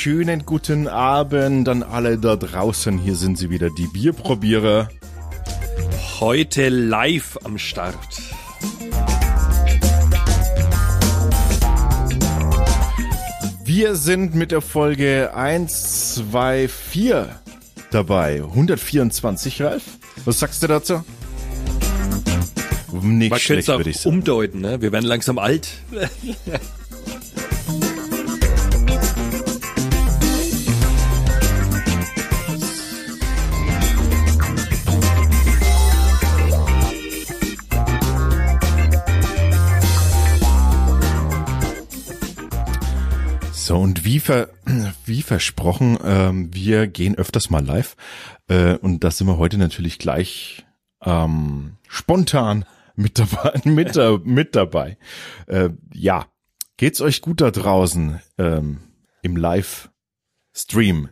schönen guten Abend an alle da draußen. Hier sind sie wieder, die Bierprobierer. Heute live am Start. Wir sind mit der Folge 1, 2, 4 dabei. 124, Ralf. Was sagst du dazu? Nicht Man schlecht, würde ich sagen. umdeuten, ne? Wir werden langsam alt. und wie, ver, wie versprochen, ähm, wir gehen öfters mal live. Äh, und da sind wir heute natürlich gleich ähm, spontan mit dabei. mit, da, mit dabei. Äh, ja, geht's euch gut da draußen ähm, im Live-Stream?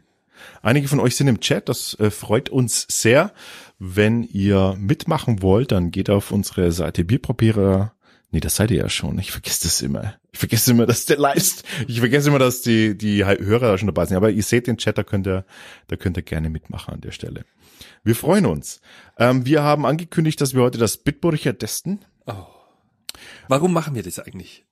Einige von euch sind im Chat, das äh, freut uns sehr. Wenn ihr mitmachen wollt, dann geht auf unsere Seite Bierpapiere Nee, das seid ihr ja schon. Ich vergesse das immer. Ich vergesse immer, dass der leist. Ich vergesse immer, dass die, die Hörer schon dabei sind. Aber ihr seht den Chat, da könnt ihr, da könnt ihr gerne mitmachen an der Stelle. Wir freuen uns. Ähm, wir haben angekündigt, dass wir heute das Bitburger testen. Oh. Warum machen wir das eigentlich?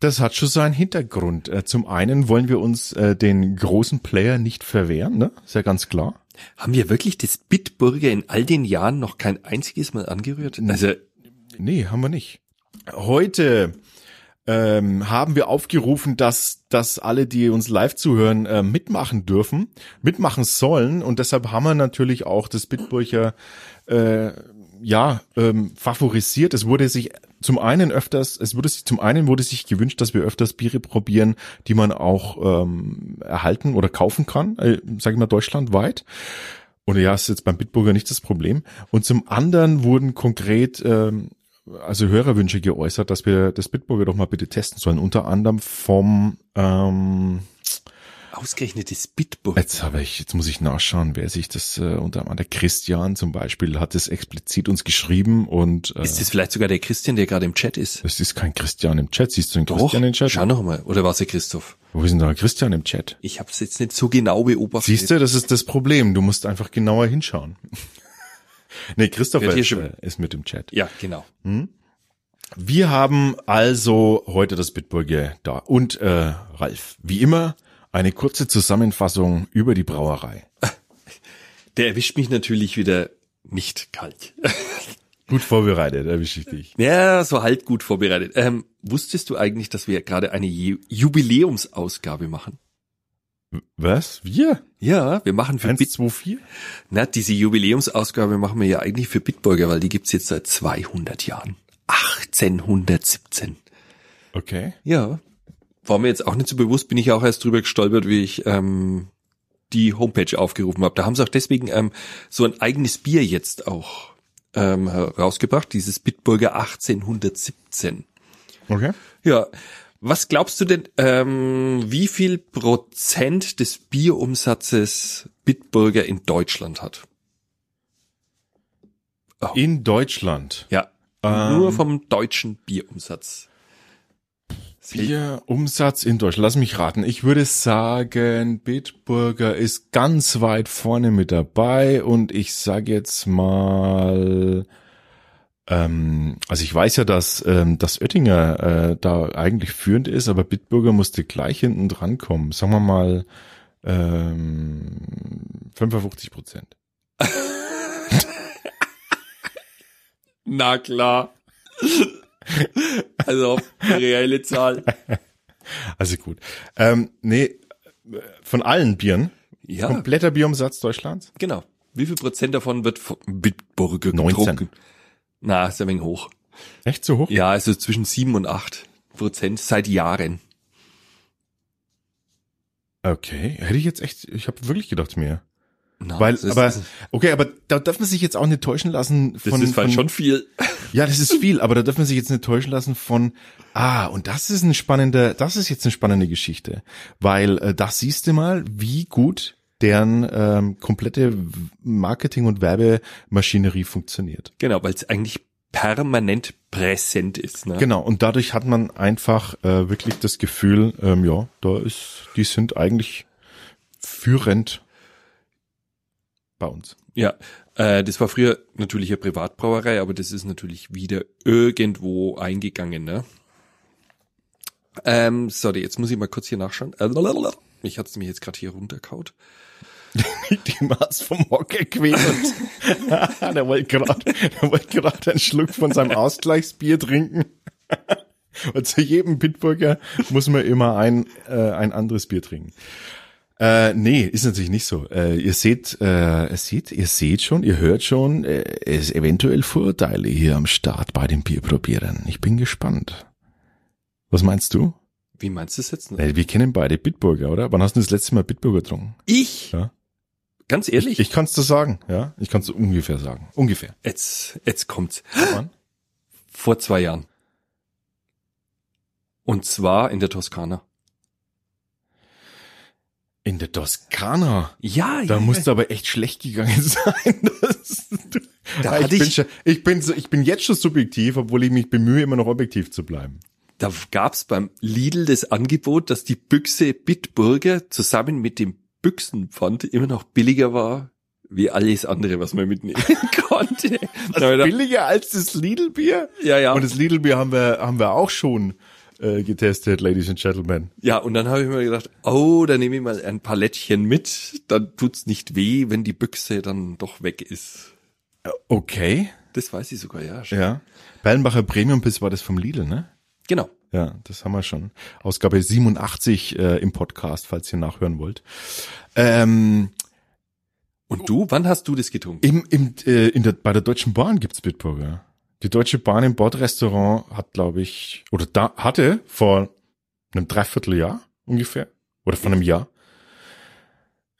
Das hat schon seinen Hintergrund. Äh, zum einen wollen wir uns äh, den großen Player nicht verwehren, ne? Ist ja ganz klar. Haben wir wirklich das Bitburger in all den Jahren noch kein einziges Mal angerührt? Also Nee, haben wir nicht. Heute ähm, haben wir aufgerufen, dass, dass alle, die uns live zuhören, äh, mitmachen dürfen, mitmachen sollen. Und deshalb haben wir natürlich auch das Bitburger äh, ja ähm, favorisiert. Es wurde sich zum einen öfters, es wurde sich zum einen wurde sich gewünscht, dass wir öfters Biere probieren, die man auch ähm, erhalten oder kaufen kann, äh, sage ich mal deutschlandweit. Und ja, ist jetzt beim Bitburger nicht das Problem. Und zum anderen wurden konkret ähm, also Hörerwünsche geäußert, dass wir das Bitburger doch mal bitte testen sollen. Unter anderem vom ähm, Ausgerechnet das Bitburger. Jetzt habe ich, jetzt muss ich nachschauen, wer sich das äh, unter anderem der Christian zum Beispiel hat es explizit uns geschrieben und äh, ist das vielleicht sogar der Christian, der gerade im Chat ist? Das ist kein Christian im Chat. Siehst du den Doch, Christian im Chat? Schau noch mal. Oder war es der Christoph? Wo ist denn da Christian im Chat? Ich habe es jetzt nicht so genau beobachtet. Siehst du, das ist das Problem. Du musst einfach genauer hinschauen. Nee, Christopher ist, äh, ist, mit im Chat. Ja, genau. Hm? Wir haben also heute das Bitburger da. Und äh, Ralf, wie immer, eine kurze Zusammenfassung über die Brauerei. Der erwischt mich natürlich wieder nicht kalt. Gut vorbereitet, erwische ich dich. Ja, so halt gut vorbereitet. Ähm, wusstest du eigentlich, dass wir gerade eine Jubiläumsausgabe machen? Was? Wir? Ja, wir machen für 1, Bit 2, 4? Na, diese Jubiläumsausgabe machen wir ja eigentlich für Bitburger, weil die gibt's jetzt seit 200 Jahren. 1817. Okay. Ja. War mir jetzt auch nicht so bewusst, bin ich auch erst drüber gestolpert, wie ich ähm, die Homepage aufgerufen habe. Da haben sie auch deswegen ähm, so ein eigenes Bier jetzt auch ähm, rausgebracht, dieses Bitburger 1817. Okay. Ja, was glaubst du denn, ähm, wie viel Prozent des Bierumsatzes Bitburger in Deutschland hat? Oh. In Deutschland? Ja, ähm, nur vom deutschen Bierumsatz. Bierumsatz in Deutschland. Lass mich raten. Ich würde sagen, Bitburger ist ganz weit vorne mit dabei und ich sage jetzt mal ähm, also ich weiß ja, dass, ähm, dass Oettinger äh, da eigentlich führend ist, aber Bitburger musste gleich hinten dran kommen. Sagen wir mal ähm, 55 Prozent. Na klar. also reelle Zahl. Also gut. Ähm, nee, von allen Bieren. Ja. Kompletter Bierumsatz Deutschlands? Genau. Wie viel Prozent davon wird Bitburger getrunken? 19. Na, ist ein wenig hoch. Echt so hoch? Ja, also zwischen sieben und acht Prozent seit Jahren. Okay, hätte ich jetzt echt, ich habe wirklich gedacht mehr. No, Weil, aber, okay, aber da darf man sich jetzt auch nicht täuschen lassen von. Das ist von, schon viel. Ja, das ist viel, aber da darf man sich jetzt nicht täuschen lassen von, ah, und das ist ein spannender, das ist jetzt eine spannende Geschichte. Weil, äh, das siehst du mal, wie gut deren ähm, komplette Marketing- und Werbemaschinerie funktioniert. Genau, weil es eigentlich permanent präsent ist. Ne? Genau, und dadurch hat man einfach äh, wirklich das Gefühl, ähm, ja, da ist, die sind eigentlich führend bei uns. Ja, äh, das war früher natürlich eine Privatbrauerei, aber das ist natürlich wieder irgendwo eingegangen, ne? Ähm, sorry, jetzt muss ich mal kurz hier nachschauen. Äh, Ich hat's mir jetzt gerade hier runterkaut. Die Maß vom Hocker quält. der wollte gerade, der wollte gerade einen Schluck von seinem Ausgleichsbier trinken. Und zu jedem Bitburger muss man immer ein, äh, ein anderes Bier trinken. Äh, nee, ist natürlich nicht so. Äh, ihr seht, äh, ihr seht, ihr seht schon, ihr hört schon, äh, es eventuell Vorteile hier am Start bei den Bierprobieren. Ich bin gespannt. Was meinst du? Wie meinst du das jetzt? Äh, wir kennen beide Bitburger, oder? Wann hast du das letzte Mal Bitburger getrunken? Ich? Ja. Ganz ehrlich? Ich, ich kann es dir sagen, ja. Ich kann es ungefähr sagen. Ungefähr. jetzt, jetzt kommt's. Wann? Vor zwei Jahren. Und zwar in der Toskana. In der Toskana. Ja, Da musst du aber echt schlecht gegangen sein. Das, Da ich, hatte bin ich- schon, ich bin ich bin jetzt schon subjektiv, obwohl ich mich bemühe, immer noch objektiv zu bleiben. Da gab's beim Lidl das Angebot, dass die Büchse Bitburger zusammen mit dem Büchsenpfand immer noch billiger war, wie alles andere, was man mitnehmen konnte. Ich gedacht, Billiger als das Lidl-Bier? ja, ja. Und das Lidl-Bier haben wir, haben wir auch schon äh, getestet, Ladies and Gentlemen. ja, und dann habe ich mir gedacht, oh, da nehme ich mal ein Palettchen mit, dann tut's nicht weh, wenn die Büchse dann doch weg ist. Okay. Das weiß ich sogar, ja. schon. Ja. Perlenbacher Premium Piss war das vom Lidl, ne? Genau. Ja, das haben wir schon. Ausgabe 87 äh, im Podcast, falls ihr nachhören wollt. Ähm, Und du, wann hast du das getrunken? im, im, äh, in der, bei der Deutschen Bahn gibt's Bitburger. Die Deutsche Bahn im Bordrestaurant hat, glaube ich, oder da hatte vor einem Dreivierteljahr ungefähr, oder vor einem Jahr.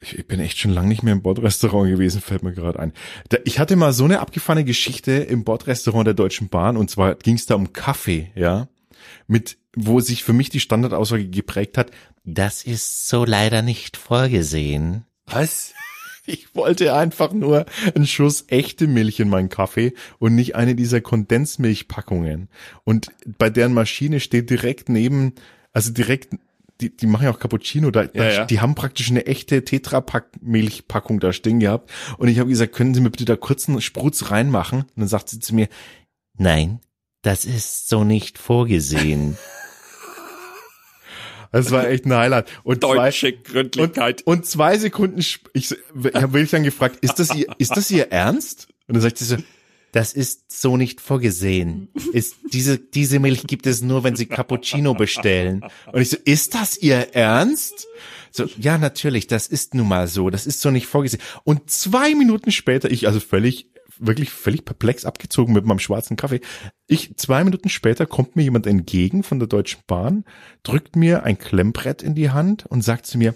Ich, ich bin echt schon lange nicht mehr im Bordrestaurant gewesen, fällt mir gerade ein. Da, ich hatte mal so eine abgefahrene Geschichte im Bordrestaurant der Deutschen Bahn, und zwar ging's da um Kaffee, ja, mit, wo sich für mich die Standardaussage geprägt hat, Das ist so leider nicht vorgesehen. Was? Ich wollte einfach nur einen Schuss echte Milch in meinen Kaffee und nicht eine dieser Kondensmilchpackungen. Und bei deren Maschine steht direkt neben, also direkt, die, die machen ja auch Cappuccino, da, da Ja, ja. die haben praktisch eine echte Tetrapack-Milchpackung da stehen gehabt. Und ich habe gesagt, können Sie mir bitte da kurz einen Sprutz reinmachen? Und dann sagt sie zu mir, Nein, das ist so nicht vorgesehen. das war echt ein Highlight. Und zwei, Deutsche Gründlichkeit. Und, und zwei Sekunden, ich, ich habe wirklich dann gefragt, ist das ihr, ist das ihr Ernst? Und dann sagt sie so, Das ist so nicht vorgesehen. Ist, diese, diese Milch gibt es nur, wenn Sie Cappuccino bestellen. Und ich so, ist das ihr Ernst? So, ja, natürlich, das ist nun mal so. Das ist so nicht vorgesehen. Und zwei Minuten später, ich also völlig, wirklich völlig perplex abgezogen mit meinem schwarzen Kaffee. Ich, zwei Minuten später kommt mir jemand entgegen von der Deutschen Bahn, drückt mir ein Klemmbrett in die Hand und sagt zu mir,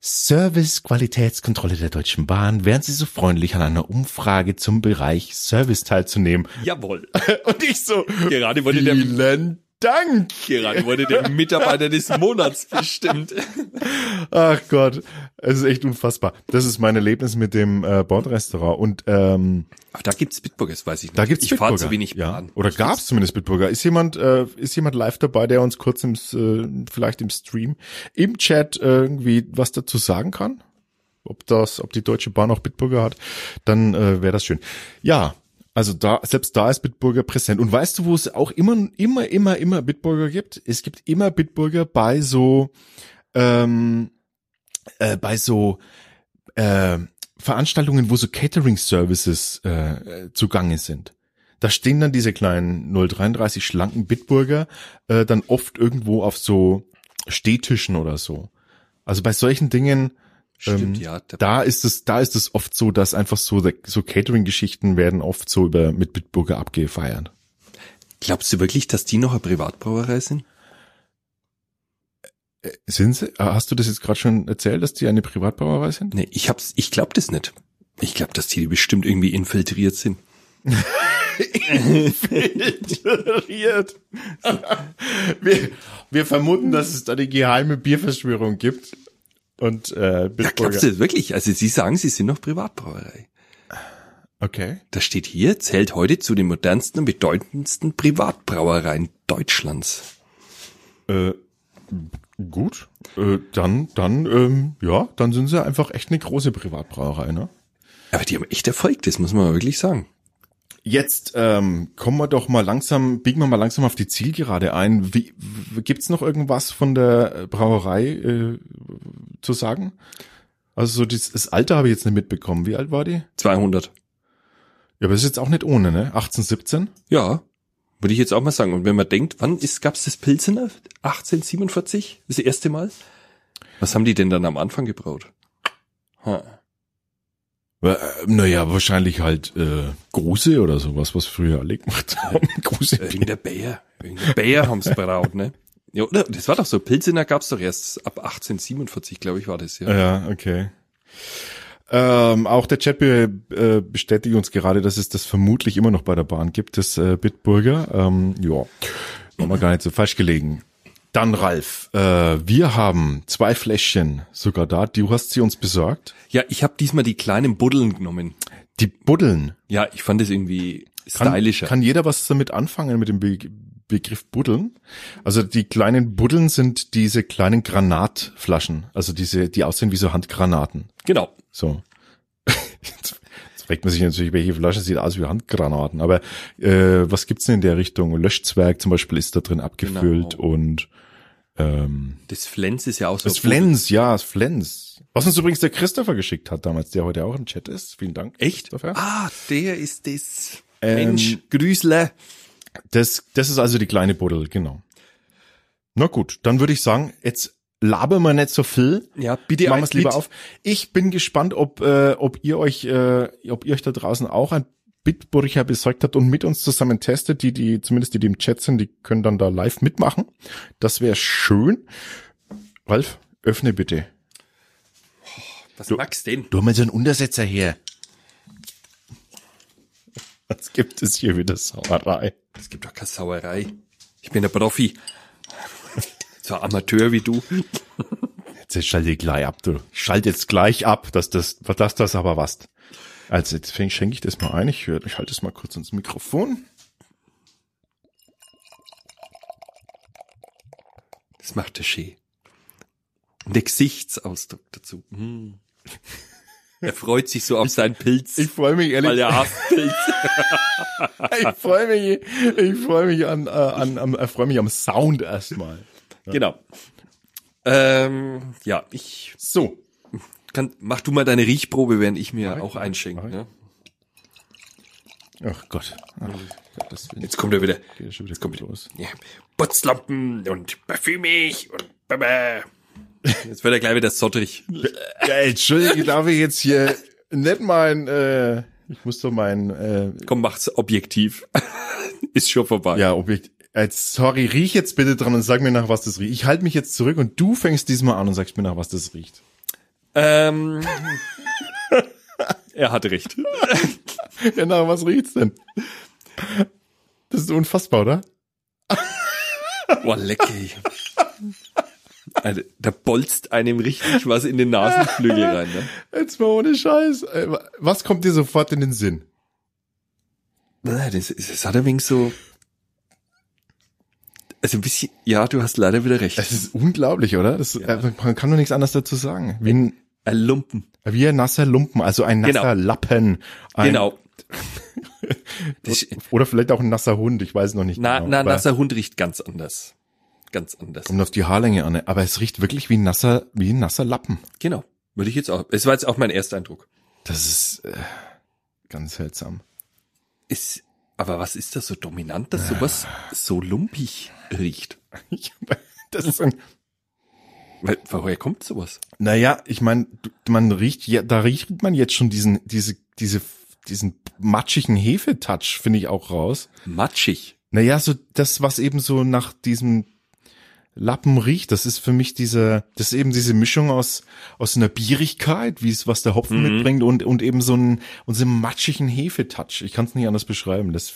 Service Qualitätskontrolle der Deutschen Bahn. Wären Sie so freundlich, an einer Umfrage zum Bereich Service teilzunehmen? Jawohl. und ich so, Gerade wurde der, vielen Dank. gerade wurde der Mitarbeiter des Monats bestimmt. Ach Gott, es ist echt unfassbar. Das ist mein Erlebnis mit dem äh, Bordrestaurant und ähm, Aber da gibt's Bitburgers, weiß ich nicht. Da gibt's ich fahre Bitburger. zu wenig ja. Bahn. Oder gab's zumindest Bitburger. Ist jemand, äh, ist jemand live dabei, der uns kurz im, äh, vielleicht im Stream, im Chat äh, irgendwie was dazu sagen kann? Ob das, ob die Deutsche Bahn auch Bitburger hat, dann äh, wäre das schön. Ja, also da, selbst da ist Bitburger präsent. Und weißt du, wo es auch immer, immer, immer, immer Bitburger gibt? Es gibt immer Bitburger bei so, ähm, äh, bei so äh, Veranstaltungen, wo so Catering-Services äh, zugange sind. Da stehen dann diese kleinen 033 schlanken Bitburger äh, dann oft irgendwo auf so Stehtischen oder so. Also bei solchen Dingen, Stimmt, ähm, ja. Da, da ist es, da ist es oft so, dass einfach so, so Catering-Geschichten werden oft so über mit Bitburger abgefeiert. glaubst du wirklich, dass die noch eine Privatbrauerei sind? Sind sie? Ah, Hast du das jetzt gerade schon erzählt, dass die eine Privatbrauerei sind? Nee, ich hab's, ich glaub das nicht. Ich glaube, dass die bestimmt irgendwie infiltriert sind. Infiltriert. wir, wir vermuten, dass es da eine geheime Bierverschwörung gibt. Und äh, Ja, glaubst du das wirklich? Also sie sagen, sie sind noch Privatbrauerei. Okay. Da steht hier, zählt heute zu den modernsten und bedeutendsten Privatbrauereien Deutschlands. Äh, gut. Äh, dann, dann, ähm, ja, dann sind sie einfach echt eine große Privatbrauerei, ne? Aber die haben echt Erfolg, das muss man wirklich sagen. Jetzt ähm, kommen wir doch mal langsam, biegen wir mal langsam auf die Zielgerade ein. Wie, gibt's noch irgendwas von der Brauerei äh, zu sagen? Also so das, das Alter habe ich jetzt nicht mitbekommen. Wie alt war die? 200. Ja, aber das ist jetzt auch nicht ohne, ne? 18, 17? Ja, würde ich jetzt auch mal sagen. Und wenn man denkt, wann ist, gab's das Pilsener? 1847? Das erste Mal? Was haben die denn dann am Anfang gebraut? Ha. Äh, naja, wahrscheinlich halt äh, Gruse oder sowas, was früher alle gemacht haben. Gruse. Wegen der Bayer. Wegen der Bayer haben's braut, ne? Ja, oder? Das war doch so. Pilsener gab's doch erst ab 1847, glaube ich, war das, ja. Ja, okay. Ähm, auch der Chat be, äh, bestätigt uns gerade, dass es das vermutlich immer noch bei der Bahn gibt, das äh, Bitburger. Ähm, ja, wir gar nicht so falsch gelegen. Dann Ralf, äh, wir haben zwei Fläschchen sogar da. Du hast sie uns besorgt. Ja, ich habe diesmal die kleinen Buddeln genommen. Die Buddeln. Ja, ich fand es irgendwie Kann, stylischer. kann jeder was damit anfangen mit dem Be Begriff Buddeln? Also die kleinen Buddeln sind diese kleinen Granatflaschen, also diese, die aussehen wie so Handgranaten. genau. So. Jetzt, fragt man sich natürlich, welche Flasche sieht aus wie Handgranaten. Aber äh, was gibt's denn in der Richtung? Löschzwerg zum Beispiel ist da drin abgefüllt Genau. und ähm, Das Flens ist ja auch so. das Flens, ja, das Flens. Was uns übrigens der Christopher geschickt hat damals, der heute auch im Chat ist. Vielen Dank. Echt? Christopher. Ah, der ist das. Ähm, Mensch, Grüßle. Das, das ist also die kleine Buddel, genau. Na gut, dann würde ich sagen, jetzt labern wir nicht so viel. Ja, bitte Machen wir es lieber auf. Ich bin gespannt, ob, äh, ob ihr euch, äh, ob ihr euch da draußen auch ein Bitburger besorgt habt und mit uns zusammen testet. Die, die, zumindest die, die im Chat sind, die können dann da live mitmachen. Das wäre schön. Ralf, öffne bitte. Was magst denn? Du mal so einen Untersetzer her. Was gibt es hier wieder Sauerei? Es gibt doch keine Sauerei. Ich bin der Profi. So Amateur wie du. Jetzt schalte ich gleich ab, du. Ich schalte jetzt gleich ab, dass das, dass das aber was. Also jetzt schenke ich das mal ein. Ich, hör- ich halte es mal kurz ins Mikrofon. Das macht der Schee. Und der Gesichtsausdruck dazu. Hm. Er freut sich so auf seinen Pilz. Ich freue mich ehrlich. weil er hasst Pilz. ich freue mich, ich freue mich an, äh, an, an ich freue mich am Sound erstmal. Genau. Ähm, ja, ich So. kann, mach du mal deine Riechprobe, während ich mir Mach auch ich, einschenke. Ne? Ach Gott. Ach. Jetzt kommt er wieder. geht er schon wieder Jetzt kommt los. Ja. Putzlampen und parfümig und baba. Jetzt wird er gleich wieder sotterig. Ja, Entschuldige, darf ich jetzt hier nicht mein, äh, ich muss doch mein, äh, Komm, mach's objektiv. Ist schon vorbei. ja, Objekt, Jetzt, sorry, riech jetzt bitte dran und sag mir nach, was das riecht. Ich halte mich jetzt zurück und du fängst diesmal an und sagst mir nach, was das riecht. Ähm, er hatte recht. Ja, nach was riecht's denn? Das ist unfassbar, oder? Boah, lecker. Also, da bolzt einem richtig was in den Nasenflügel rein. Ne? Jetzt mal ohne Scheiß. Äh, Was kommt dir sofort in den Sinn? Das, das hat ein wenig so... Also ein bisschen... Ja, du hast leider wieder recht. Es ist unglaublich, oder? Das, äh, man kann doch nichts anderes dazu sagen. Wie ein, Ein Lumpen. wie ein nasser Lumpen, also ein nasser Genau. Lappen. Ein, Genau. Oder vielleicht auch ein nasser Hund, ich weiß noch nicht na, genau. na, nasser Hund riecht ganz anders. Ganz anders. Kommt auf die Haarlänge an, aber es riecht wirklich wie ein nasser, wie ein nasser Lappen. Genau. Würde ich jetzt auch. Es war jetzt auch mein erster Eindruck. Das ist äh, ganz seltsam. Ist, aber was ist das so dominant, dass sowas so lumpig riecht? das ist ein, Weil, woher kommt sowas? naja, ich meine, man riecht, ja, da riecht man jetzt schon diesen, diese, diese, diesen matschigen Hefetouch, finde ich auch raus. Matschig. Naja, so das, was eben so nach diesem Lappen riecht, das ist für mich diese, das ist eben diese Mischung aus, aus einer Bierigkeit, wie es, was der Hopfen mitbringt und, und eben so ein, und so einem matschigen Hefetouch. Ich kann es nicht anders beschreiben. Das,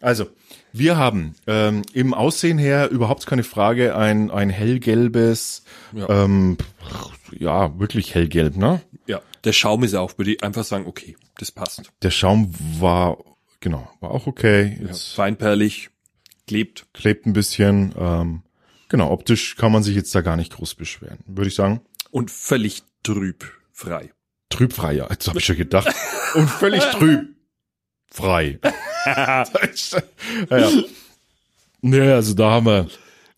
also, wir haben ähm, im Aussehen her überhaupt keine Frage ein, ein hellgelbes, Ja. ähm, ja, wirklich hellgelb, ne? Ja. Der Schaum ist auch, würde ich einfach sagen, okay, das passt. Der Schaum war, genau, war auch okay. Ja, feinperlig, klebt. klebt ein bisschen. Ähm, genau, optisch kann man sich jetzt da gar nicht groß beschweren. Würde ich sagen, Und völlig trüb, frei. trübfrei, ja. Jetzt habe ich schon gedacht. Und völlig trüb. Frei. ja, ja. Also da haben wir,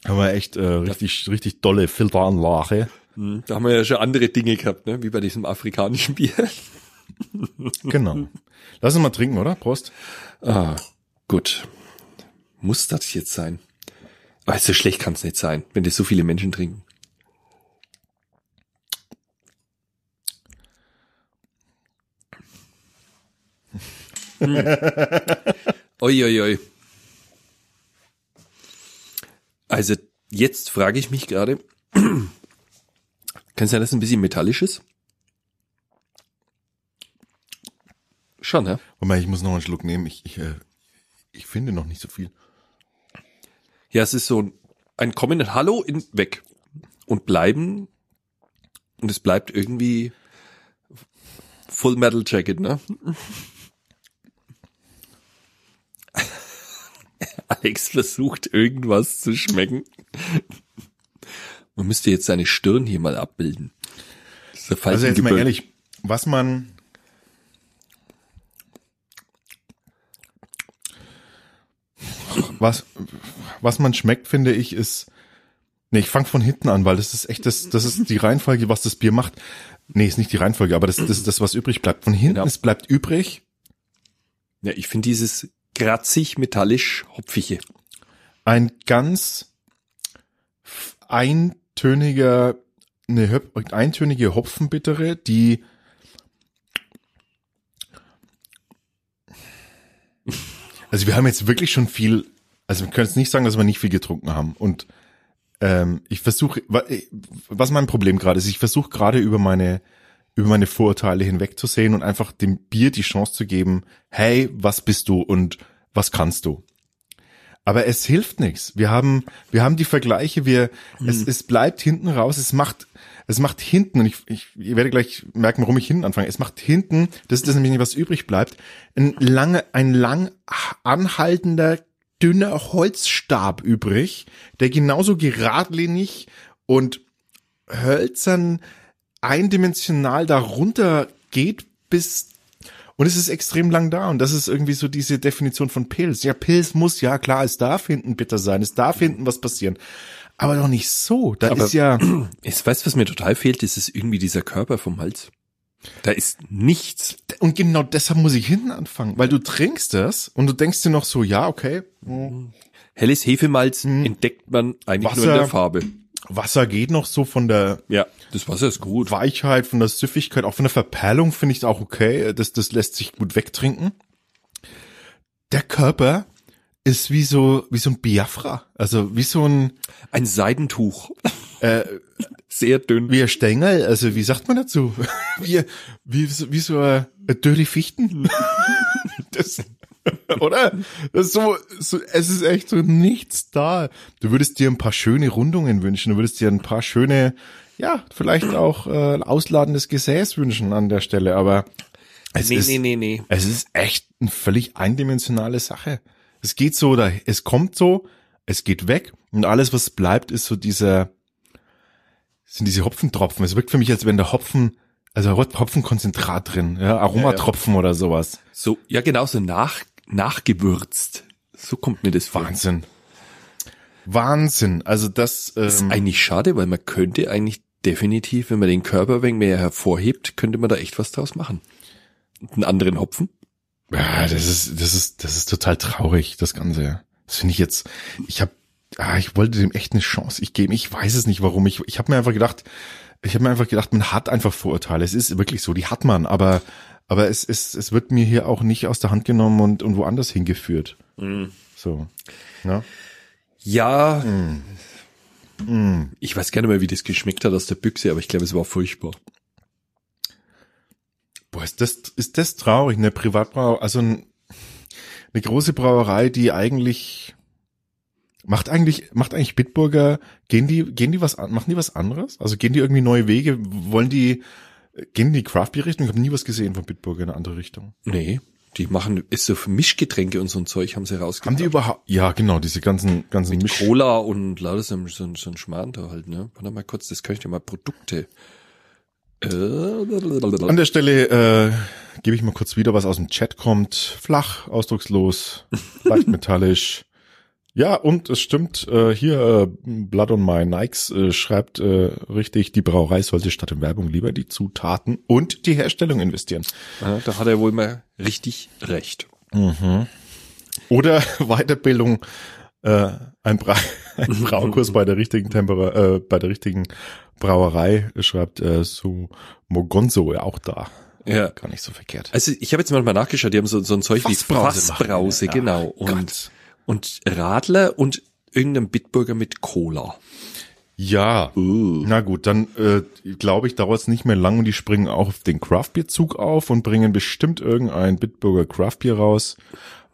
haben wir echt äh, richtig, richtig dolle Filteranlage. Hm, Da haben wir ja schon andere Dinge gehabt, ne? wie bei diesem afrikanischen Bier. Genau. Lass uns mal trinken, oder? Prost. Ah, gut. Muss das jetzt sein? Aber so schlecht kann es nicht sein, wenn das so viele Menschen trinken. Oi, oi, oi. Also jetzt frage ich mich gerade, kann es sein, dass es ein bisschen metallisch ist? Schon, ja? Warte mal, ich muss noch einen Schluck nehmen. Ich, ich, äh, ich finde noch nicht so viel. Ja, es ist so ein, ein Kommen und Hallo in, weg und bleiben und es bleibt irgendwie Full Metal Jacket, ne? Alex versucht irgendwas zu schmecken. Man müsste jetzt seine Stirn hier mal abbilden. Also jetzt mal ehrlich, was man was was man schmeckt, finde ich, ist Nee, ich fange von hinten an, weil das ist echt das das ist die Reihenfolge, was das Bier macht. Nee, ist nicht die Reihenfolge, aber das, das ist das, was übrig bleibt. Von hinten, Genau. es bleibt übrig Ja, ich finde dieses kratzig, metallisch, hopfige. ein ganz eintöniger, eine eintönige Hopfenbittere, die Also wir haben jetzt wirklich schon viel, also wir können jetzt nicht sagen, dass wir nicht viel getrunken haben. Und ähm, ich versuche, äh, was mein Problem gerade ist, ich versuche gerade über meine über meine Vorurteile hinwegzusehen und einfach dem Bier die Chance zu geben, hey, was bist du und was kannst du? Aber es hilft nichts. Wir haben, wir haben die Vergleiche, wir, es, es bleibt hinten raus, es macht, es macht hinten, und ich, ich, ihr werdet gleich merken, warum ich hinten anfange, es macht hinten, das ist das nämlich nicht, was übrig bleibt, ein lange, ein lang anhaltender, dünner Holzstab übrig, der genauso geradlinig und hölzern eindimensional darunter geht bis und es ist extrem lang da und das ist irgendwie so diese Definition von Pilz. Ja, Pilz muss, ja klar, es darf hinten bitter sein, es darf hinten was passieren. Aber doch nicht so. Da Aber- ist ja, Ich weiß, was mir total fehlt, ist irgendwie dieser Körper vom Hals. Da ist nichts. und genau deshalb muss ich hinten anfangen, weil du trinkst das und du denkst dir noch so, ja, okay, Helles Hefemalz entdeckt man eigentlich nur in Wasser. der Farbe. Wasser geht noch so von der Ja, das Wasser ist gut. Weichheit, von der Süffigkeit, auch von der Verperlung finde ich es auch okay. Das, das lässt sich gut wegtrinken. Der Körper ist wie so, wie so ein Biafra. Also wie so ein, Ein Seidentuch. äh, Sehr dünn. wie ein Stängel. Also wie sagt man dazu? Wie, wie, so- wie so ein, ein dürre Fichten. Das, oder? Das so, so, es ist echt so nichts da. Du würdest dir ein paar schöne Rundungen wünschen. Du würdest dir ein paar schöne, ja, vielleicht auch äh, ausladendes Gesäß wünschen an der Stelle. Aber es nee, ist, nee, nee, nee. es ist echt eine völlig eindimensionale Sache. Es geht so, da, es kommt so, es geht weg und alles, was bleibt, ist so dieser, sind diese Hopfentropfen. Es wirkt für mich, als wenn der Hopfen, also Hopfenkonzentrat drin, ja, Aromatropfen oder sowas. So, ja, genau, so nach, nachgewürzt. So kommt mir das vor. Wahnsinn. Wahnsinn. Also das, Das ist ähm, eigentlich schade, weil man könnte eigentlich definitiv, wenn man den Körper wenig mehr hervorhebt, könnte man da echt was draus machen. Und einen anderen Hopfen. ja, das ist, das ist, das ist total traurig, das Ganze. Das finde ich jetzt, ich habe, ah, ich wollte dem echt eine Chance ich geben. Ich weiß es nicht, warum. Ich, ich habe mir einfach gedacht, ich habe mir einfach gedacht, man hat einfach Vorurteile. Es ist wirklich so, die hat man, aber, aber es, es, es wird mir hier auch nicht aus der Hand genommen und, und woanders hingeführt. So. Ja. Ja. Ich weiß gerne mal, wie das geschmeckt hat aus der Büchse, aber ich glaube, es war furchtbar. Boah, ist das, ist das traurig, eine Privatbrauerei, also ein, eine große Brauerei, die eigentlich, macht eigentlich, macht eigentlich Bitburger, gehen die, gehen die was an, machen die was anderes? Also gehen die irgendwie neue Wege, wollen die, Gehen die Craft Beer Richtung? Ich habe nie was gesehen von Bitburger in eine andere Richtung. Nee, die machen ist so für Mischgetränke und so ein Zeug haben sie rausgebracht. Haben die überhaupt? Ja, genau, diese ganzen ganzen Mit Cola und lauter so, so, so ein Schmarrn da halt, ne? Warte mal kurz, das kann ich dir mal Produkte. Äh, An der Stelle äh, gebe ich mal kurz wieder, was aus dem Chat kommt. Flach, ausdruckslos, leicht metallisch. Ja, und es stimmt, äh, hier äh, Blood on My Nikes äh, schreibt äh, richtig, die Brauerei sollte statt in Werbung lieber die Zutaten und die Herstellung investieren. Ja, da hat er wohl mal richtig recht. Mhm. Oder Weiterbildung, äh, ein, Bra ein Braukurs bei der richtigen Tempera äh, bei der richtigen Brauerei, schreibt äh, so Mogonzo auch da. Ja. Gar nicht so verkehrt. Also ich habe jetzt mal nachgeschaut, die haben so, so ein Zeug Fassbrause wie Fassbrause, machen. genau. Ja, und, Gott. Und Radler und irgendein Bitburger mit Cola. Ja, Uh. na gut, dann äh, glaube ich, dauert es nicht mehr lang und die springen auch auf den Craftbeer-Zug auf und bringen bestimmt irgendein Bitburger Craftbier raus.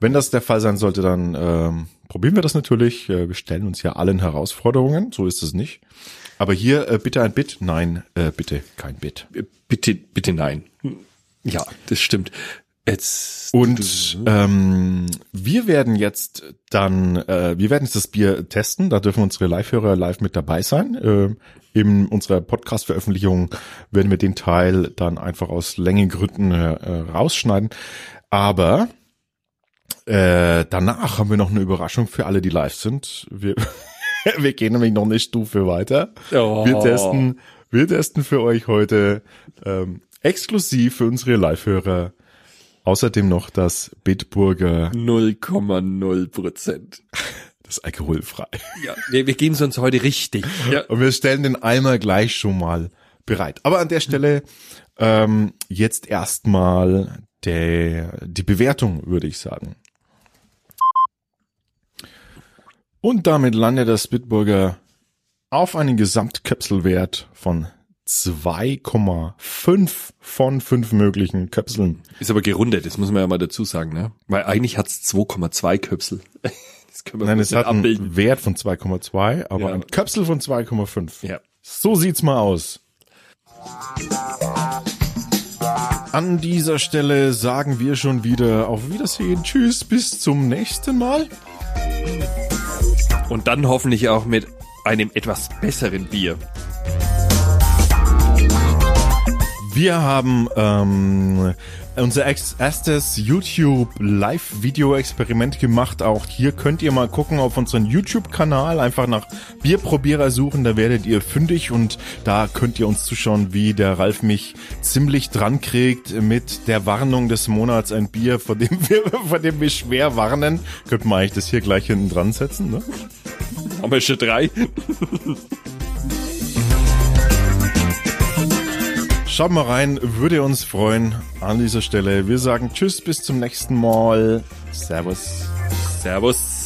Wenn das der Fall sein sollte, dann ähm, probieren wir das natürlich. Äh, wir stellen uns ja allen Herausforderungen, so ist es nicht. Aber hier äh, bitte ein Bit, nein, äh, bitte kein Bit. Bitte, bitte nein. Ja, das stimmt. Jetzt Und ähm, wir werden jetzt dann, äh, wir werden jetzt das Bier testen. Da dürfen unsere Live-Hörer live mit dabei sein. Äh, in unserer Podcast-Veröffentlichung werden wir den Teil dann einfach aus Längengründen äh, äh, rausschneiden. Aber äh, danach haben wir noch eine Überraschung für alle, die live sind. Wir, wir gehen nämlich noch eine Stufe weiter. Oh. Wir testen, wir testen für euch heute ähm, exklusiv für unsere Live-Hörer außerdem noch das Bitburger, 0,0 Prozent. das alkoholfrei. Ja, nee, wir geben es uns heute richtig. Ja. Und wir stellen den Eimer gleich schon mal bereit. Aber an der Stelle ähm, jetzt erstmal der die Bewertung, würde ich sagen. Und damit landet das Bitburger auf einen Gesamtköpselwert von 2,5 von 5 möglichen Köpseln. Ist aber gerundet, das muss man ja mal dazu sagen, ne? Weil eigentlich hat's 2,2 Köpsel. Das können wir Nein, ein es hat einen abbilden. Wert von 2,2, aber Ja. ein Köpsel von 2,5. Ja. So sieht's mal aus. An dieser Stelle sagen wir schon wieder auf Wiedersehen. Tschüss, bis zum nächsten Mal. Und dann hoffentlich auch mit einem etwas besseren Bier. Wir haben ähm, unser erstes YouTube Live-Video-Experiment gemacht. Auch hier könnt ihr mal gucken auf unseren YouTube-Kanal. Einfach nach Bierprobierer suchen, da werdet ihr fündig und da könnt ihr uns zuschauen, wie der Ralf mich ziemlich dran kriegt mit der Warnung des Monats ein Bier, vor dem wir, vor dem wir schwer warnen. Könnten wir eigentlich das hier gleich hinten dran setzen, ne? Haben wir schon drei? Schaut mal rein, würde uns freuen an dieser Stelle. Wir sagen Tschüss, bis zum nächsten Mal. Servus. Servus.